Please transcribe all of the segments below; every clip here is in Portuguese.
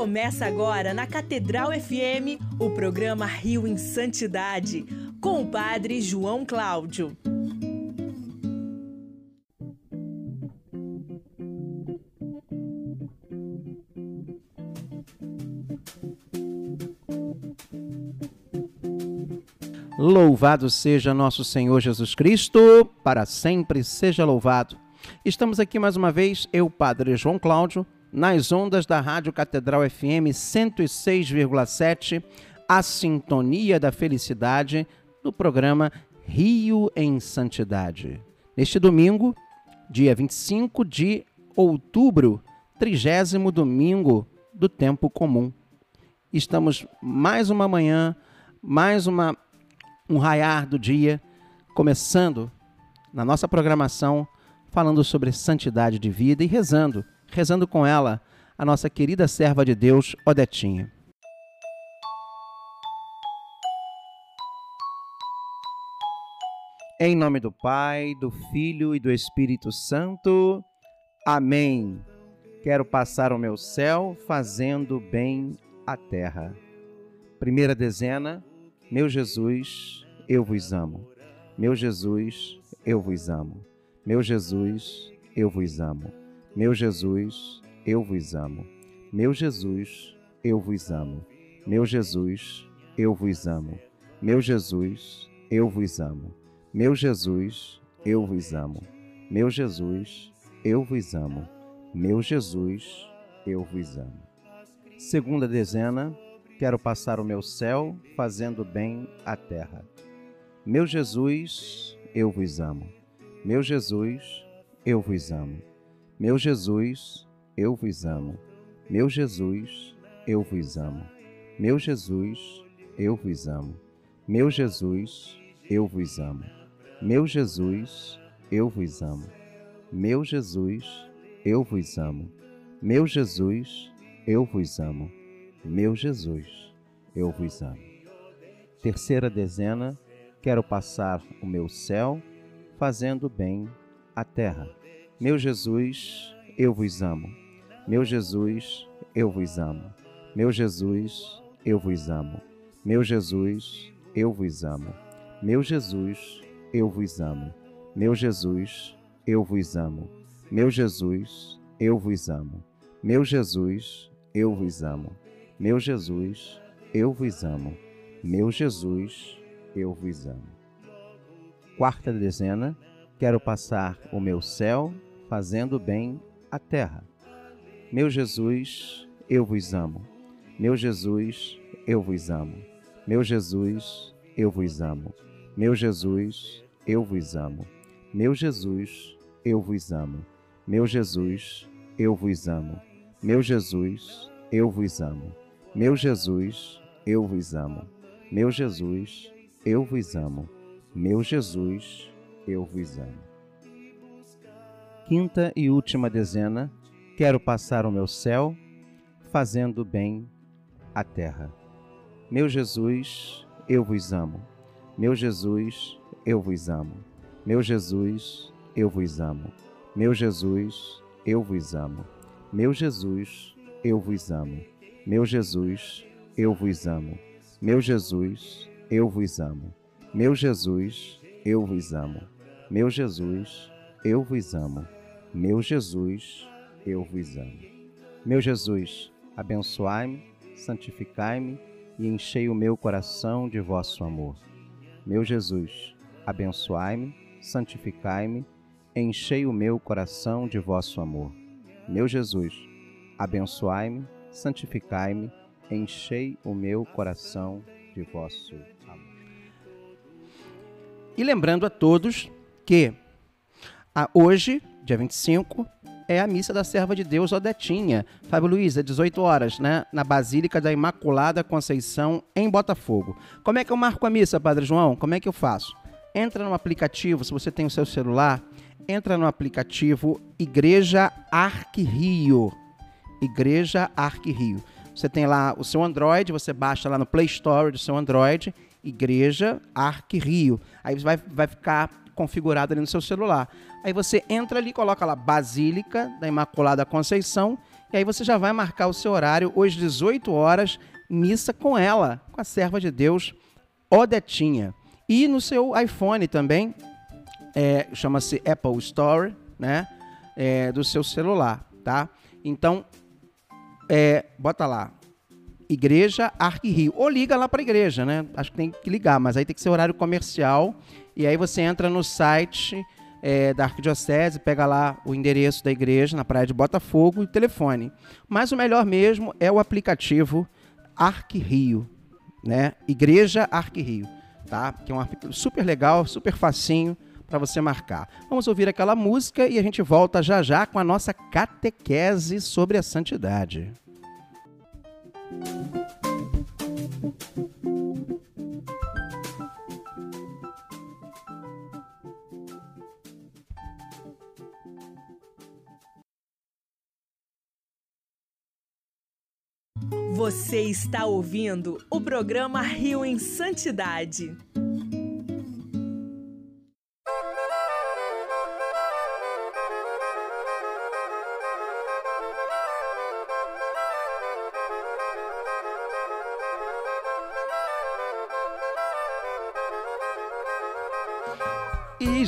Começa agora na Catedral FM o programa Rio em Santidade, com o Padre João Cláudio. Louvado seja nosso Senhor Jesus Cristo, para sempre seja louvado. Estamos aqui mais uma vez, eu, Padre João Cláudio, nas ondas da Rádio Catedral FM 106,7, a sintonia da felicidade, no programa Rio em Santidade. Neste domingo, dia 25 de outubro, trigésimo domingo do tempo comum. Estamos mais uma manhã, mais uma um raiar do dia, começando na nossa programação falando sobre santidade de vida e rezando, rezando com ela a nossa querida serva de Deus, Odetinha. Em nome do Pai, do Filho e do Espírito Santo. Amém. Quero passar o meu céu fazendo bem a terra. Primeira dezena, meu Jesus, eu vos amo. Meu Jesus, eu vos amo. Meu Jesus, eu vos amo. Meu Jesus, eu vos amo. Meu Jesus, eu vos amo. Meu Jesus, eu vos amo. Meu Jesus, eu vos amo. Meu Jesus, eu vos amo. Meu Jesus, eu vos amo. Meu Jesus, eu vos amo. Segunda dezena, Quero passar o meu céu fazendo bem à terra. Meu Jesus, eu vos amo. Meu Jesus, eu vos amo. Meu Jesus, eu vos amo. Meu Jesus, eu vos amo. Meu Jesus, eu vos amo. Meu Jesus, eu vos amo. Meu Jesus, eu vos amo. Meu Jesus, eu vos amo. Meu Jesus, eu vos amo. Meu Jesus, eu vos amo. Terceira dezena, quero passar o meu céu fazendo bem à terra. Meu Jesus, eu vos amo. Meu Jesus, eu vos amo. Meu Jesus, eu vos amo. Meu Jesus, eu vos amo. Meu Jesus, eu vos amo. Meu Jesus, eu vos amo. Meu Jesus, eu vos amo. Meu Jesus, eu vos amo. Meu Jesus, eu vos amo. Meu Jesus, eu vos amo. Quarta dezena, quero passar o meu céu fazendo bem à terra. Meu Jesus, eu vos amo. Meu Jesus, eu vos amo. Meu Jesus, eu vos amo. Meu Jesus, eu vos amo. Meu Jesus, eu vos amo. Meu Jesus, eu vos amo. Meu Jesus, eu vos amo. Meu Jesus, eu vos amo. Meu Jesus, eu vos amo. Meu Jesus, eu vos amo. Quinta e última dezena, quero passar o meu céu fazendo bem à terra. Meu Jesus, eu vos amo. Meu Jesus, eu vos amo. Meu Jesus, eu vos amo. Meu Jesus, eu vos amo. Meu Jesus, eu vos amo. Meu Jesus, eu vos amo. Meu Jesus, eu vos amo. Meu Jesus, eu vos amo. Meu Jesus, eu vos amo. Meu Jesus, eu vos amo. Meu Jesus, abençoai-me, santificai-me e enchei o meu coração de vosso amor. Meu Jesus, abençoai-me, santificai-me, enchei o meu coração de vosso amor. Meu Jesus, abençoai-me, santificai-me, enchei o meu coração de vosso amor. E lembrando a todos que a hoje, dia 25, é a missa da serva de Deus Odetinha. Fábio Luiz, é 18 horas, né? Na Basílica da Imaculada Conceição, em Botafogo. Como é que eu marco a missa, Padre João? Como é que eu faço? Entra no aplicativo, se você tem o seu celular, entra no aplicativo Igreja Arquirio. Igreja Arquirio. Você tem lá o seu Android, você baixa lá no Play Store do seu Android, Igreja Arquirio. Aí vai, vai ficar configurado ali no seu celular. Aí você entra ali, coloca lá Basílica da Imaculada Conceição E aí você já vai marcar o seu horário, hoje 18 horas, missa com ela, com a serva de Deus, Odetinha. E no seu iPhone também, é, chama-se Apple Store, né? É, do seu celular, tá? Então, é, bota lá, Igreja Arque Rio. Ou liga lá para a igreja, né? Acho que tem que ligar, mas aí tem que ser horário comercial. E aí você entra no site é, da Arquidiocese, pega lá o endereço da igreja na praia de Botafogo e o telefone. Mas o melhor mesmo é o aplicativo Arque Rio, né? Igreja Arque Rio, tá? Que é um aplicativo super legal, super facinho para você marcar. Vamos ouvir aquela música e a gente volta já já com a nossa catequese sobre a santidade. Você está ouvindo o programa Rio em Santidade.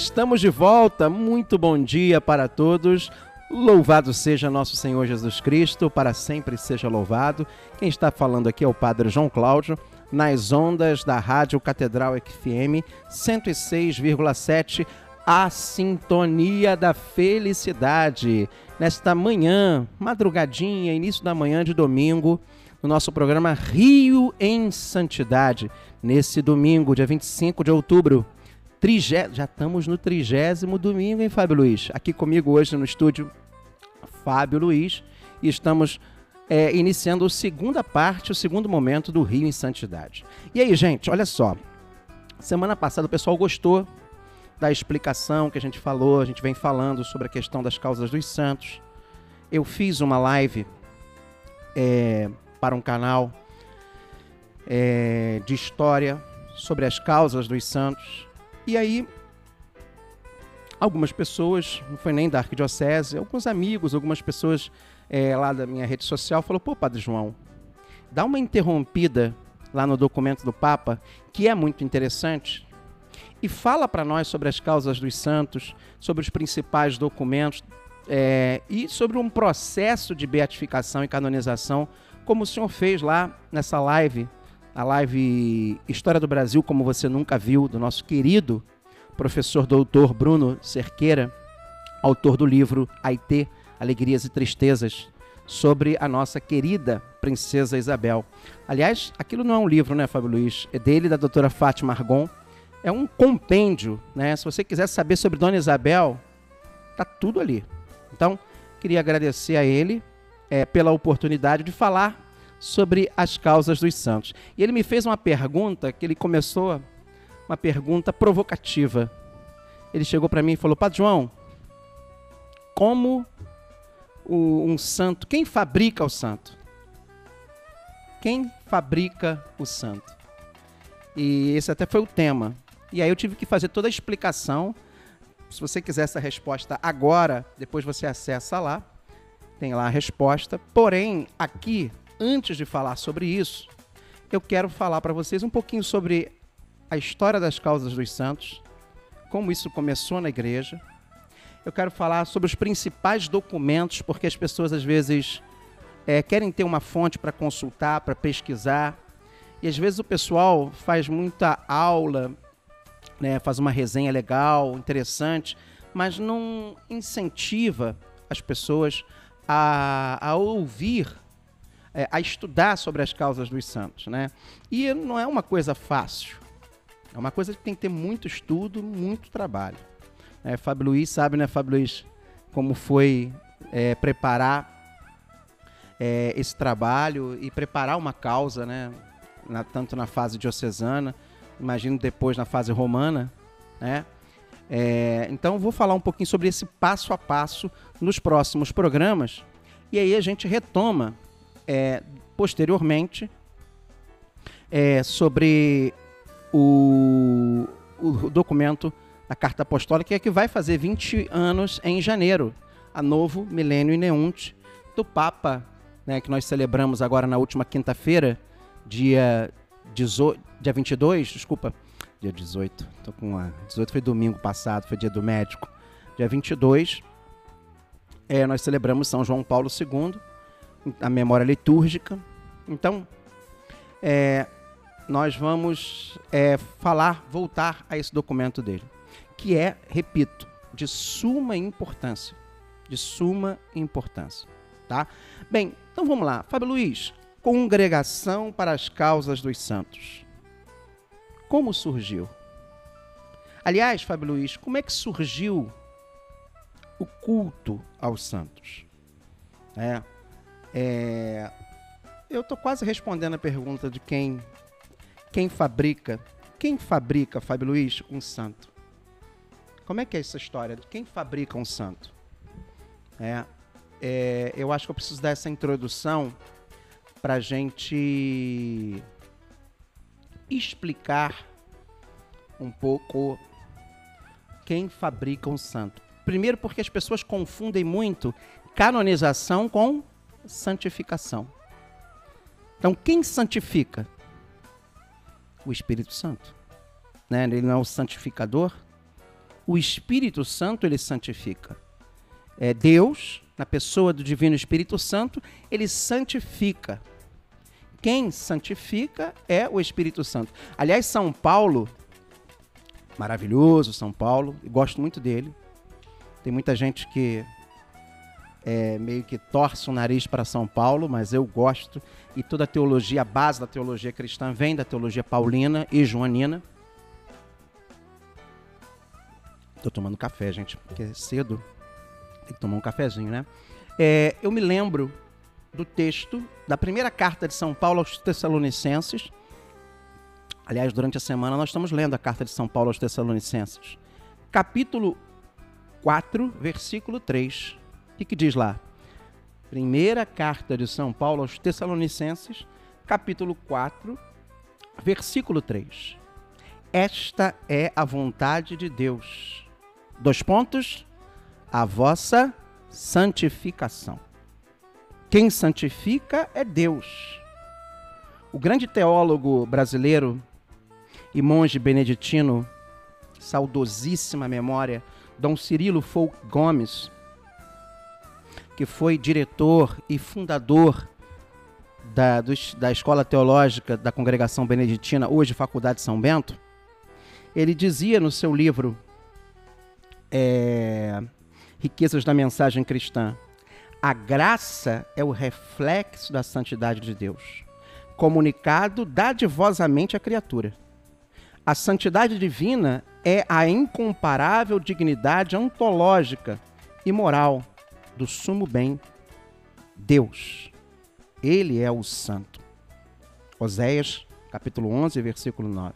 Estamos de volta. Muito bom dia para todos. Louvado seja nosso Senhor Jesus Cristo, para sempre seja louvado. Quem está falando aqui é o Padre João Cláudio, nas ondas da Rádio Catedral FM 106,7, a sintonia da felicidade. Nesta manhã, madrugadinha, início da manhã de domingo, no nosso programa Rio em Santidade, nesse domingo, dia 25 de outubro Trigé... Já estamos no trigésimo domingo, hein, Fábio Luiz? Aqui comigo hoje no estúdio, Fábio Luiz, e estamos é, iniciando a segunda parte, o segundo momento do Rio em Santidade. E aí, gente, olha só. Semana passada o pessoal gostou da explicação que a gente falou, a gente vem falando sobre a questão das causas dos santos. Eu fiz uma live é, para um canal é, de história sobre as causas dos santos. E aí, algumas pessoas, não foi nem da arquidiocese, alguns amigos, algumas pessoas é, lá da minha rede social, falou: pô, Padre João, dá uma interrompida lá no documento do Papa, que é muito interessante, e fala para nós sobre as causas dos santos, sobre os principais documentos é, e sobre um processo de beatificação e canonização, como o senhor fez lá nessa live a live História do Brasil como você nunca viu, do nosso querido professor doutor Bruno Cerqueira, autor do livro Aitê, Alegrias e Tristezas, sobre a nossa querida princesa Isabel. Aliás, aquilo não é um livro, né, Fábio Luiz? É dele da doutora Fátima Argon. É um compêndio, né? Se você quiser saber sobre Dona Isabel, tá tudo ali. Então, queria agradecer a ele é, pela oportunidade de falar sobre as causas dos santos. E ele me fez uma pergunta que ele começou, uma pergunta provocativa. Ele chegou para mim e falou: Padre João, como o, um santo, quem fabrica o santo? Quem fabrica o santo? E esse até foi o tema. E aí eu tive que fazer toda a explicação. Se você quiser essa resposta agora, depois você acessa lá. Tem lá a resposta. Porém, aqui antes de falar sobre isso, eu quero falar para vocês um pouquinho sobre a história das causas dos santos, como isso começou na igreja. Eu quero falar sobre os principais documentos, porque as pessoas às vezes é, querem ter uma fonte para consultar, para pesquisar, e às vezes o pessoal faz muita aula, né, faz uma resenha legal, interessante, mas não incentiva as pessoas a, a ouvir é, a estudar sobre as causas dos santos, né? E não é uma coisa fácil. É uma coisa que tem que ter muito estudo, muito trabalho. É, Fábio Luiz sabe, né, Fábio Luiz, como foi é, preparar é, esse trabalho e preparar uma causa, né? Na, tanto na fase diocesana, imagino depois na fase romana, né? É, então vou falar um pouquinho sobre esse passo a passo nos próximos programas e aí a gente retoma é, posteriormente é, sobre o, o documento da Carta Apostólica que vai fazer 20 anos em janeiro, a novo Milênio Ineunte, do Papa, né, que nós celebramos agora na última quinta-feira, dia, 18, dia 22, desculpa, dia 18, tô com a, 18 foi domingo passado, foi dia do médico, dia 22, é, nós celebramos São João Paulo II, a memória litúrgica. Então, é, nós vamos é, falar, voltar a esse documento dele, que é, repito, de suma importância. De suma importância. Tá? Bem, então vamos lá. Fábio Luiz, Congregação para as Causas dos Santos. Como surgiu? Aliás, Fábio Luiz, como é que surgiu o culto aos santos? É, é, eu estou quase respondendo a pergunta de quem, quem fabrica. Quem fabrica, Fábio Luiz, um santo? Como é que é essa história? Quem fabrica um santo? É, é, eu acho que eu preciso dar essa introdução para gente explicar um pouco quem fabrica um santo. Primeiro, porque as pessoas confundem muito canonização com santificação. Então, quem santifica? O Espírito Santo. Né? Ele não é o santificador. O Espírito Santo ele santifica. É Deus, na pessoa do Divino Espírito Santo, ele santifica. Quem santifica é o Espírito Santo. Aliás, São Paulo, maravilhoso São Paulo, gosto muito dele. Tem muita gente que é, meio que torce o nariz para São Paulo, mas eu gosto. E toda a teologia, a base da teologia cristã vem da teologia paulina e joanina. Tô tomando café, gente, porque é cedo. Tem que tomar um cafezinho, né? É, eu me lembro do texto da primeira carta de São Paulo aos Tessalonicenses. Aliás, durante a semana nós estamos lendo a carta de São Paulo aos Tessalonicenses. Capítulo 4, versículo 3 que, que diz lá? Primeira carta de São Paulo aos Tessalonicenses, capítulo 4, versículo 3. Esta é a vontade de Deus. Dois pontos. A vossa santificação. Quem santifica é Deus. O grande teólogo brasileiro e monge beneditino, saudosíssima memória, Dom Cirilo Folk Gomes, que foi diretor e fundador da, dos, da Escola Teológica da Congregação Beneditina, hoje Faculdade São Bento, ele dizia no seu livro é, Riquezas da Mensagem Cristã: a graça é o reflexo da santidade de Deus, comunicado dadivosamente à criatura. A santidade divina é a incomparável dignidade ontológica e moral do sumo bem, Deus. Ele é o santo. Oséias, capítulo 11, versículo 9.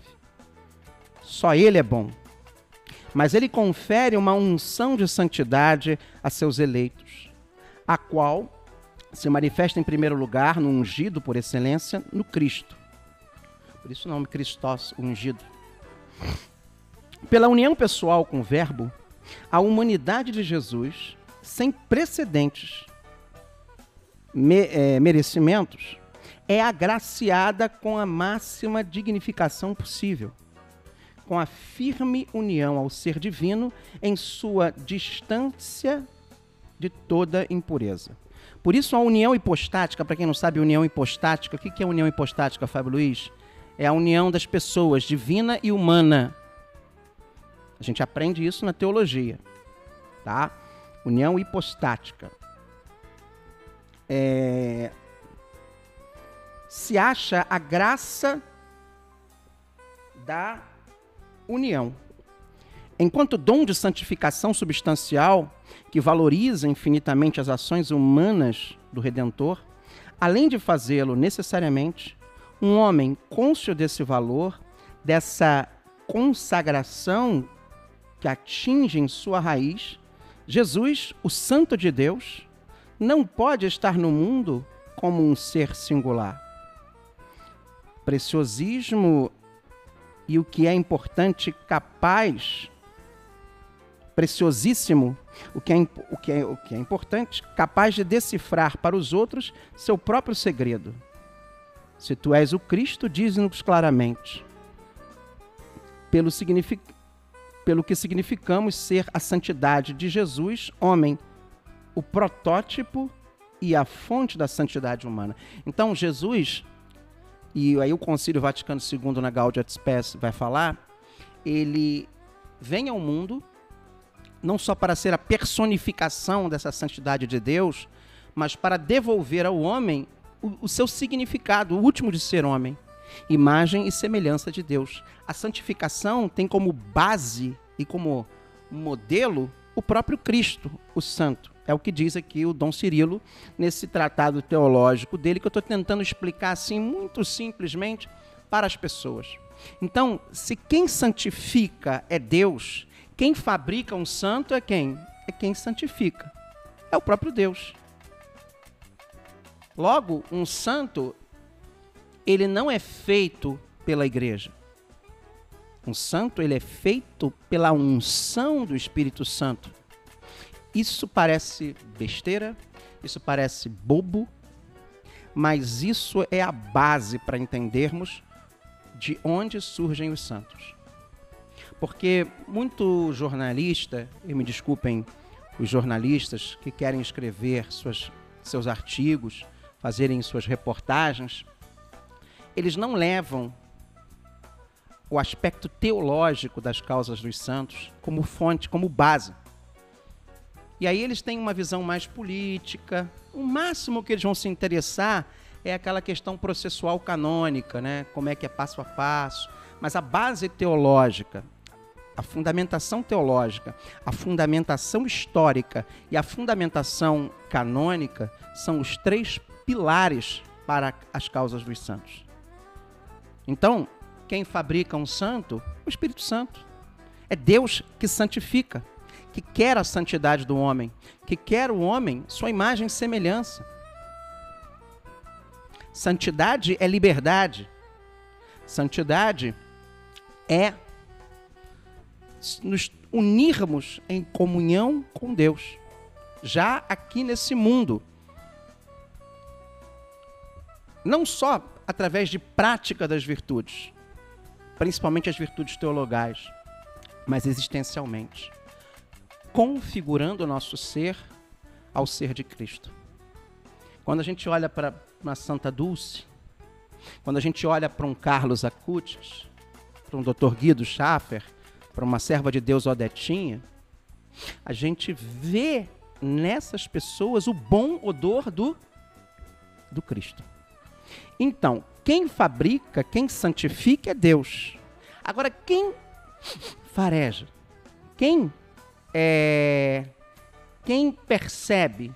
Só ele é bom. Mas ele confere uma unção de santidade a seus eleitos, a qual se manifesta em primeiro lugar no ungido por excelência, no Cristo. Por isso o nome Cristós, ungido. Pela união pessoal com o Verbo, a humanidade de Jesus sem precedentes me, é, merecimentos, é agraciada com a máxima dignificação possível, com a firme união ao ser divino em sua distância de toda impureza. Por isso, a união hipostática, para quem não sabe, união hipostática, o que é união hipostática, Fábio Luiz? É a união das pessoas, divina e humana. A gente aprende isso na teologia, tá? União hipostática. É, se acha a graça da união. Enquanto dom de santificação substancial, que valoriza infinitamente as ações humanas do Redentor, além de fazê-lo necessariamente, um homem cônscio desse valor, dessa consagração que atinge em sua raiz, Jesus, o Santo de Deus, não pode estar no mundo como um ser singular. Preciosismo e o que é importante, capaz preciosíssimo, o que, é, o, que é, o que é importante, capaz de decifrar para os outros seu próprio segredo. Se tu és o Cristo, diz-nos claramente, pelo, signific, pelo que significamos ser a santidade de Jesus, homem, o protótipo e a fonte da santidade humana. Então, Jesus, e aí o Concílio Vaticano II na Gaudium et Spes vai falar, ele vem ao mundo não só para ser a personificação dessa santidade de Deus, mas para devolver ao homem o, o seu significado, o último de ser homem, imagem e semelhança de Deus. A santificação tem como base e como modelo o próprio Cristo, o Santo. É o que diz aqui o Dom Cirilo nesse tratado teológico dele que eu estou tentando explicar assim muito simplesmente para as pessoas. Então, se quem santifica é Deus, quem fabrica um santo é quem? É quem santifica. É o próprio Deus. Logo, um santo, ele não é feito pela igreja. Um santo, ele é feito pela unção do Espírito Santo. Isso parece besteira, isso parece bobo, mas isso é a base para entendermos de onde surgem os santos. Porque muito jornalista, e me desculpem os jornalistas que querem escrever suas, seus artigos, fazerem suas reportagens, eles não levam o aspecto teológico das causas dos santos como fonte, como base. E aí eles têm uma visão mais política. O máximo que eles vão se interessar é aquela questão processual canônica, né? Como é que é passo a passo. Mas a base teológica, a fundamentação teológica, a fundamentação histórica e a fundamentação canônica são os três pilares para as causas dos santos. Então, quem fabrica um santo? O Espírito Santo. É Deus que santifica, que quer a santidade do homem, que quer o homem sua imagem e semelhança. Santidade é liberdade. Santidade é nos unirmos em comunhão com Deus, já aqui nesse mundo. Não só através de prática das virtudes, principalmente as virtudes teologais, mas existencialmente, configurando o nosso ser ao ser de Cristo. Quando a gente olha para uma Santa Dulce, quando a gente olha para um Carlos Acutis, para um Dr. Guido Schaffer, para uma serva de Deus Odetinha, a gente vê nessas pessoas o bom odor do, do Cristo. Então, quem fabrica, quem santifica é Deus. Agora, quem fareja, quem é, quem percebe,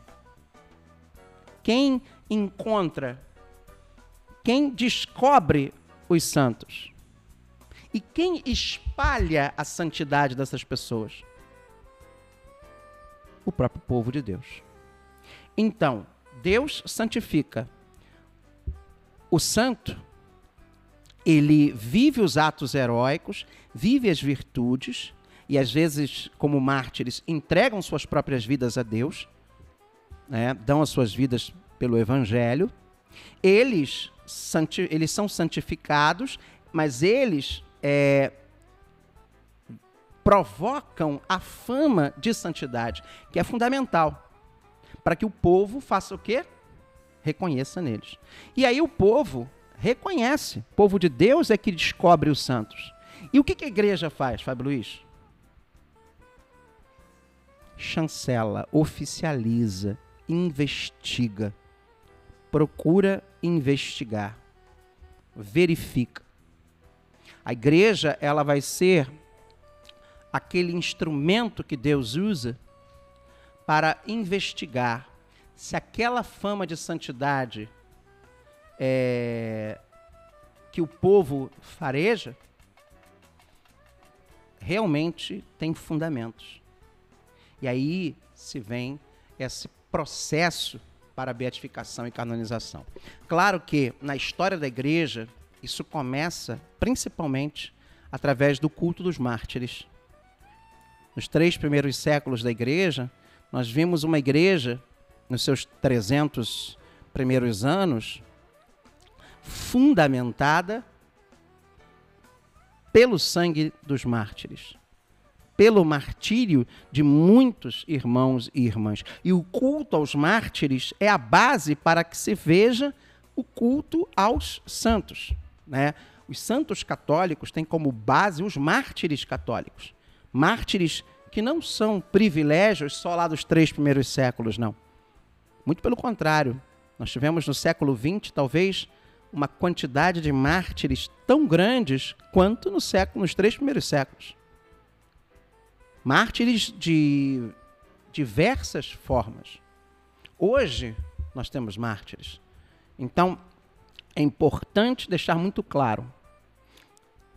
quem encontra, quem descobre os santos e quem espalha a santidade dessas pessoas? O próprio povo de Deus. Então, Deus santifica. O santo, ele vive os atos heróicos, vive as virtudes, e às vezes, como mártires, entregam suas próprias vidas a Deus, né? dão as suas vidas pelo Evangelho. Eles, eles são santificados, mas eles é, provocam a fama de santidade, que é fundamental para que o povo faça o quê? Reconheça neles. E aí o povo reconhece. O povo de Deus é que descobre os santos. E o que, que a igreja faz, Fábio Luiz? Chancela, oficializa, investiga, procura investigar, verifica. A igreja, ela vai ser aquele instrumento que Deus usa para investigar se aquela fama de santidade é, que o povo fareja realmente tem fundamentos. E aí se vem esse processo para beatificação e canonização. Claro que na história da igreja isso começa principalmente através do culto dos mártires. nos três primeiros séculos da igreja, nós vimos uma igreja, nos seus 300 primeiros anos, fundamentada pelo sangue dos mártires, pelo martírio de muitos irmãos e irmãs. E o culto aos mártires é a base para que se veja o culto aos santos. Né? Os santos católicos têm como base os mártires católicos. Mártires que não são privilégios só lá dos três primeiros séculos, não. Muito pelo contrário. Nós tivemos no século XX, talvez, uma quantidade de mártires tão grandes quanto no século, nos três primeiros séculos. Mártires de diversas formas. Hoje, nós temos mártires. Então, é importante deixar muito claro: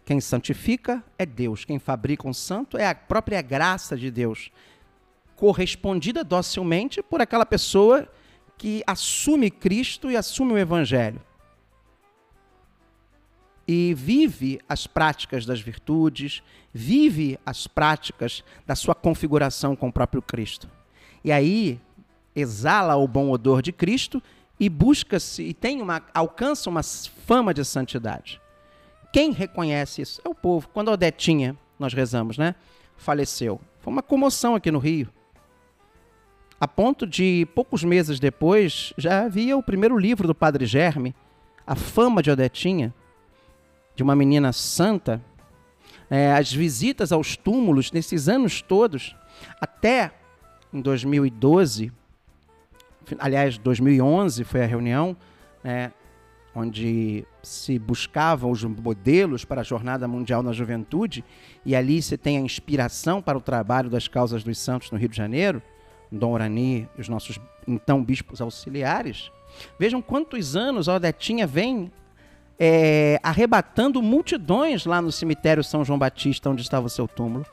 quem santifica é Deus, quem fabrica um santo é a própria graça de Deus, correspondida docilmente por aquela pessoa que assume Cristo e assume o Evangelho. E vive as práticas das virtudes, vive as práticas da sua configuração com o próprio Cristo. E aí exala o bom odor de Cristo e busca-se e tem uma alcança uma fama de santidade. Quem reconhece isso? É o povo. Quando a Odetinha, nós rezamos, né? Faleceu. Foi uma comoção aqui no Rio. A ponto de, poucos meses depois, já havia o primeiro livro do Padre Germe, A Fama de Odetinha, de uma menina santa. É, as visitas aos túmulos, nesses anos todos, até em 2012, aliás, 2011 foi a reunião, né, onde se buscavam os modelos para a Jornada Mundial na Juventude, e ali se tem a inspiração para o trabalho das causas dos santos no Rio de Janeiro, Dom Orani e os nossos então bispos auxiliares. Vejam quantos anos a Odetinha vem é, arrebatando multidões lá no cemitério São João Batista, onde estava o seu túmulo.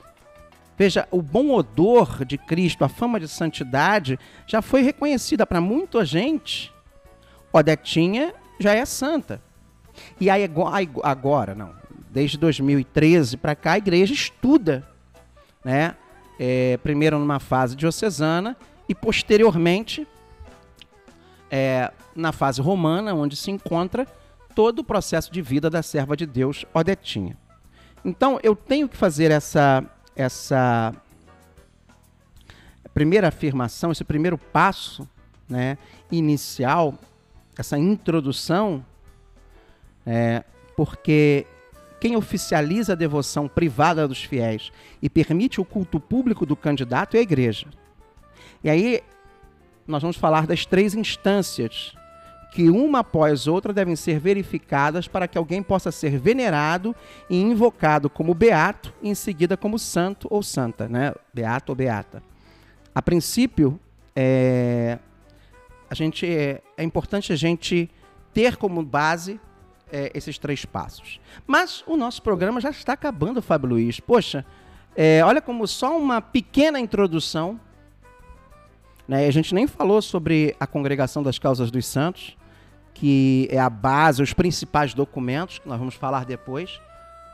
Veja, o bom odor de Cristo, a fama de santidade, já foi reconhecida para muita gente. Odetinha já é santa. E aí agora, não, desde 2013 para cá, a igreja estuda, né? É, primeiro numa fase diocesana e posteriormente é, na fase romana, onde se encontra todo o processo de vida da serva de Deus, Odetinha. Então, eu tenho que fazer essa, essa primeira afirmação, esse primeiro passo né, inicial essa introdução, é, porque quem oficializa a devoção privada dos fiéis e permite o culto público do candidato é a igreja. E aí nós vamos falar das três instâncias que uma após outra devem ser verificadas para que alguém possa ser venerado e invocado como beato e em seguida como santo ou santa, né? Beato ou beata. A princípio, é, a gente é, é importante a gente ter como base é, esses três passos. Mas o nosso programa já está acabando, Fábio Luiz. Poxa, é, olha como só uma pequena introdução. Né? A gente nem falou sobre a Congregação das Causas dos Santos, que é a base, os principais documentos, que nós vamos falar depois.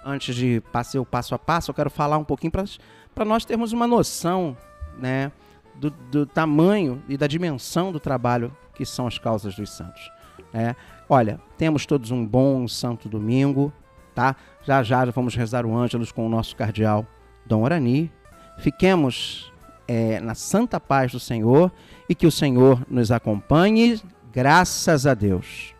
Antes de passar o passo a passo, eu quero falar um pouquinho para nós termos uma noção né, do, do, tamanho e da dimensão do trabalho que são as causas dos santos. É, olha, temos todos um bom santo domingo, tá? Já já vamos rezar o Ângelus com o nosso cardeal Dom Orani. Fiquemos é, na santa paz do Senhor e que o Senhor nos acompanhe, graças a Deus.